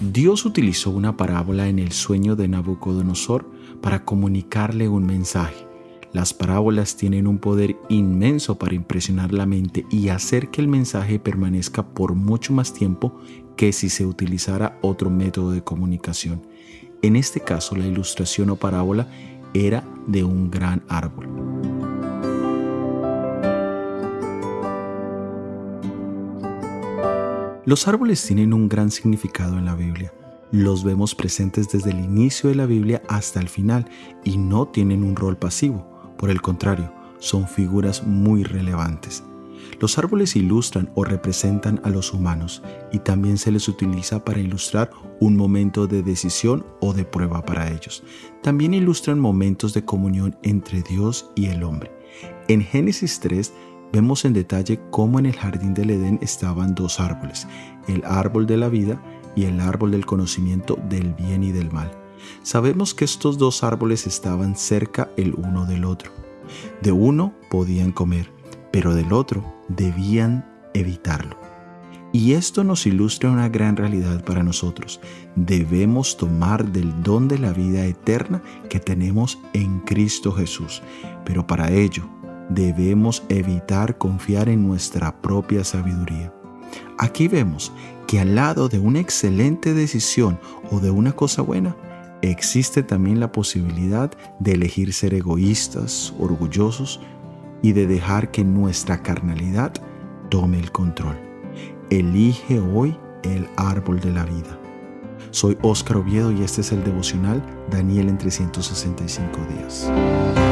Dios utilizó una parábola en el sueño de Nabucodonosor para comunicarle un mensaje. Las parábolas tienen un poder inmenso para impresionar la mente y hacer que el mensaje permanezca por mucho más tiempo que si se utilizara otro método de comunicación. En este caso, la ilustración o parábola era de un gran árbol. Los árboles tienen un gran significado en la Biblia. Los vemos presentes desde el inicio de la Biblia hasta el final y no tienen un rol pasivo. Por el contrario, son figuras muy relevantes. Los árboles ilustran o representan a los humanos y también se les utiliza para ilustrar un momento de decisión o de prueba para ellos. También ilustran momentos de comunión entre Dios y el hombre. En Génesis 3 vemos en detalle cómo en el jardín del Edén estaban dos árboles, el árbol de la vida y el árbol del conocimiento del bien y del mal. Sabemos que estos dos árboles estaban cerca el uno del otro. De uno podían comer, pero del otro debían evitarlo. Y esto nos ilustra una gran realidad para nosotros. Debemos tomar del don de la vida eterna que tenemos en Cristo Jesús, pero para ello debemos evitar confiar en nuestra propia sabiduría. Aquí vemos que al lado de una excelente decisión o de una cosa buena, existe también la posibilidad de elegir ser egoístas, orgullosos y de dejar que nuestra carnalidad tome el control. Elige hoy el árbol de la vida. Soy Óscar Oviedo y este es el devocional Daniel en 365 días.